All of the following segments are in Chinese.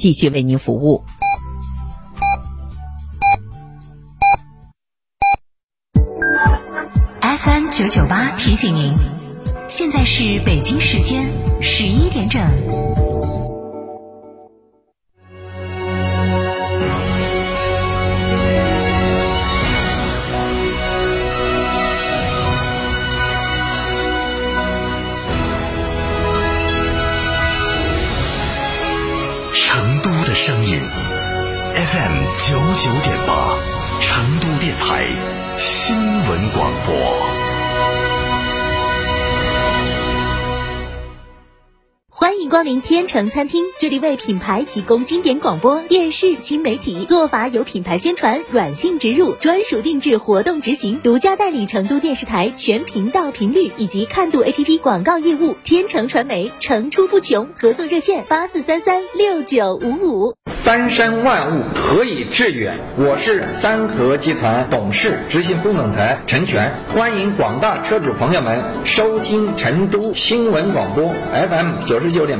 继续为您服务。FM 九九八提醒您，现在是北京时间十一点整。九九点八，成都电台新闻广播。光临天成餐厅，这里为品牌提供经典广播电视新媒体做法有品牌宣传、软性植入、专属定制活动执行，独家代理成都电视台全频道频率以及看度 APP 广告业务。天成传媒层出不穷，合作热线八四三三六九五五。三山万物何以致远？我是三和集团董事、执行副总裁陈全，欢迎广大车主朋友们收听成都新闻广播 FM 九十。九点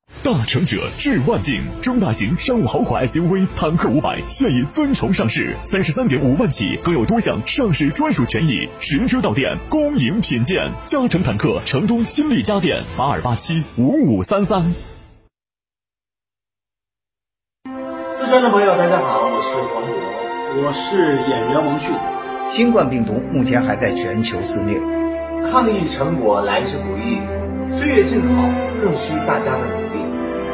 大成者致万境，中大型商务豪华 SUV 坦克五百现已尊崇上市，三十三点五万起，更有多项上市专属权益，实车到店，恭迎品鉴。嘉诚坦克成都新力家电八二八七五五三三。四川的朋友，大家好，我是黄渤，我是演员王迅。新冠病毒目前还在全球肆虐，抗疫成果来之不易，岁月静好更需大家的努力。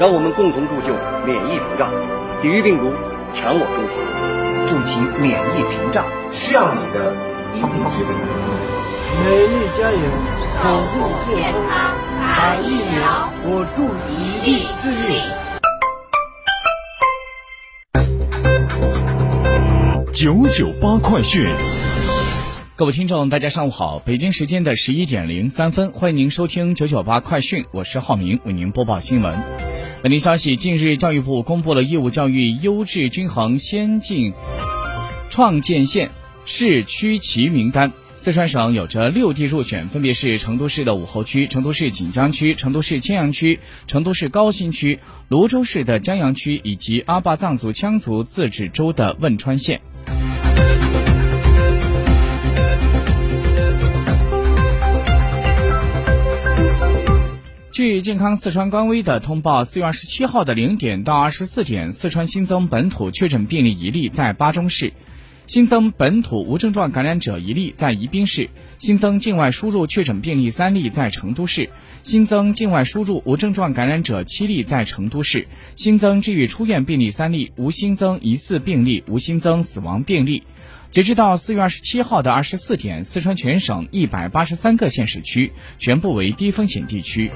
让我们共同铸就免疫屏障，抵御病毒，强我中华，筑起免疫屏障，需要你的一臂之力。美丽加油，守护健康，打疫苗，我助一臂之力。九九八快讯。各位听众，大家上午好！北京时间的十一点零三分，欢迎您收听九九八快讯，我是浩明，为您播报新闻。本地消息：近日，教育部公布了义务教育优质均衡先进创建县市区旗名单。四川省有着六地入选，分别是成都市的武侯区、成都市锦江区、成都市青羊区、成都市高新区、泸州市的江阳区以及阿坝藏族羌族自治州的汶川县。据健康四川官微的通报，四月二十七号的零点到二十四点，四川新增本土确诊病例一例，在巴中市；新增本土无症状感染者一例，在宜宾市；新增境外输入确诊病例三例，在成都市；新增境外输入无症状感染者七例，在成都市；新增治愈出院病例三例，无新增疑似病例，无新增死亡病例。截止到四月二十七号的二十四点，四川全省一百八十三个县市区全部为低风险地区。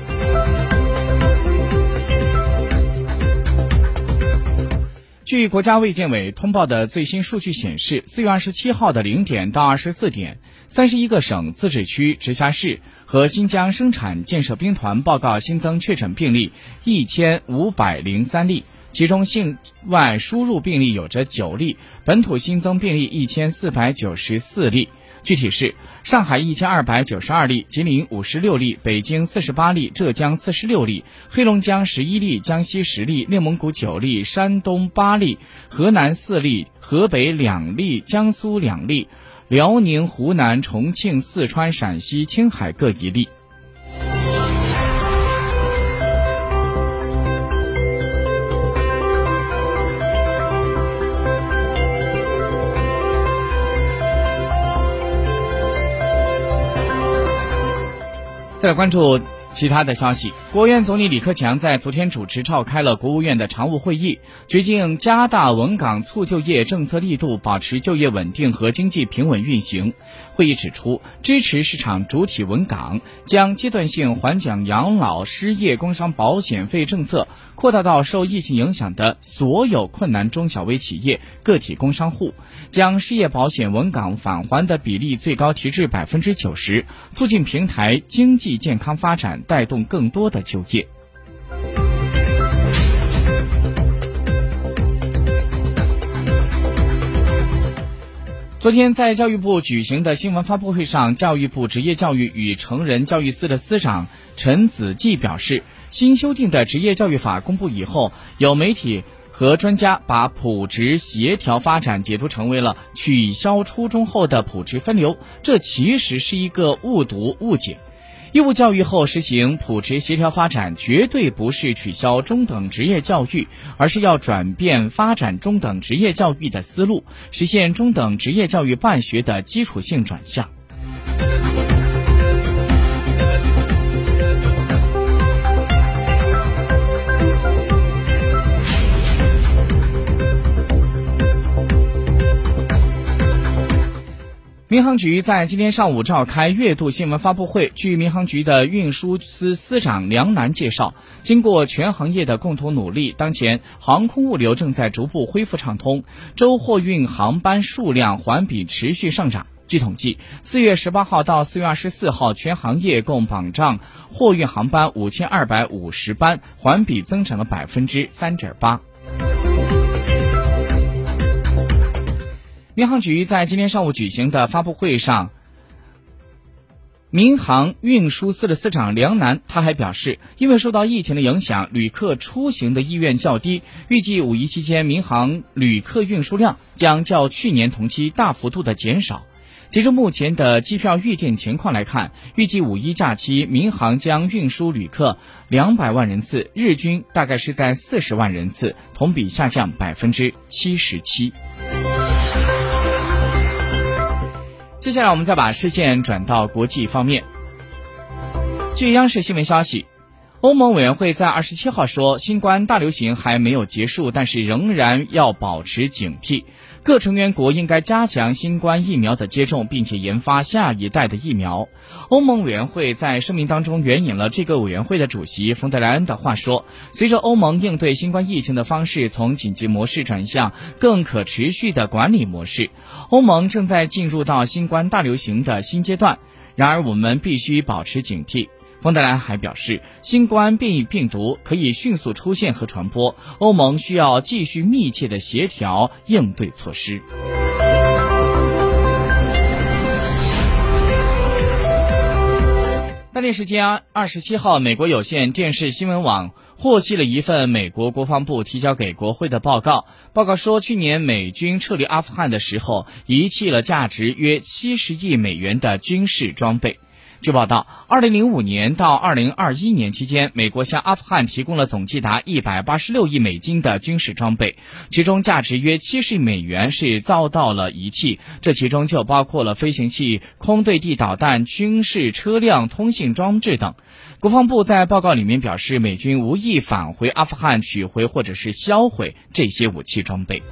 据国家卫健委通报的最新数据显示，四月二十七号的零点到二十四点，三十一个省、自治区、直辖市和新疆生产建设兵团报告新增确诊病例一千五百零三例。其中境外输入病例有着九例，本土新增病例一千四百九十四例。具体是：上海一千二百九十二例，吉林五十六例，北京四十八例，浙江四十六例，黑龙江十一例，江西十例，内蒙古九例，山东八例，河南四例，河北两例，江苏两例，辽宁、湖南、重庆、四川、陕西、青海各一例。再来关注。其他的消息，国务院总理李克强在昨天主持召开了国务院的常务会议，决定加大稳岗促就业政策力度，保持就业稳定和经济平稳运行。会议指出，支持市场主体稳岗，将阶段性缓奖养老、失业、工伤保险费政策扩大到受疫情影响的所有困难中小微企业、个体工商户，将失业保险稳岗返还的比例最高提至百分之九十，促进平台经济健康发展。带动更多的就业。昨天在教育部举行的新闻发布会上，教育部职业教育与成人教育司的司长陈子骥表示，新修订的职业教育法公布以后，有媒体和专家把普职协调发展解读成为了取消初中后的普职分流，这其实是一个误读误解。义务教育后实行普职协调发展，绝对不是取消中等职业教育，而是要转变发展中等职业教育的思路，实现中等职业教育办学的基础性转向。民航局在今天上午召开月度新闻发布会。据民航局的运输司司长梁楠介绍，经过全行业的共同努力，当前航空物流正在逐步恢复畅通，周货运航班数量环比持续上涨。据统计，四月十八号到四月二十四号，全行业共保障货运航班五千二百五十班，环比增长了百分之三点八。民航局在今天上午举行的发布会上，民航运输司的司长梁楠他还表示，因为受到疫情的影响，旅客出行的意愿较低，预计五一期间民航旅客运输量将较去年同期大幅度的减少。截至目前的机票预订情况来看，预计五一假期民航将运输旅客两百万人次，日均大概是在四十万人次，同比下降百分之七十七。接下来，我们再把视线转到国际方面。据央视新闻消息，欧盟委员会在二十七号说，新冠大流行还没有结束，但是仍然要保持警惕。各成员国应该加强新冠疫苗的接种，并且研发下一代的疫苗。欧盟委员会在声明当中援引了这个委员会的主席冯德莱恩的话说：“随着欧盟应对新冠疫情的方式从紧急模式转向更可持续的管理模式，欧盟正在进入到新冠大流行的新阶段。然而，我们必须保持警惕。”冯德莱还表示，新冠变异病毒可以迅速出现和传播，欧盟需要继续密切的协调应对措施。当地时间二十七号，美国有线电视新闻网获悉了一份美国国防部提交给国会的报告。报告说，去年美军撤离阿富汗的时候，遗弃了价值约七十亿美元的军事装备。据报道，二零零五年到二零二一年期间，美国向阿富汗提供了总计达一百八十六亿美金的军事装备，其中价值约七十亿美元是遭到了遗弃，这其中就包括了飞行器、空对地导弹、军事车辆、通信装置等。国防部在报告里面表示，美军无意返回阿富汗取回或者是销毁这些武器装备。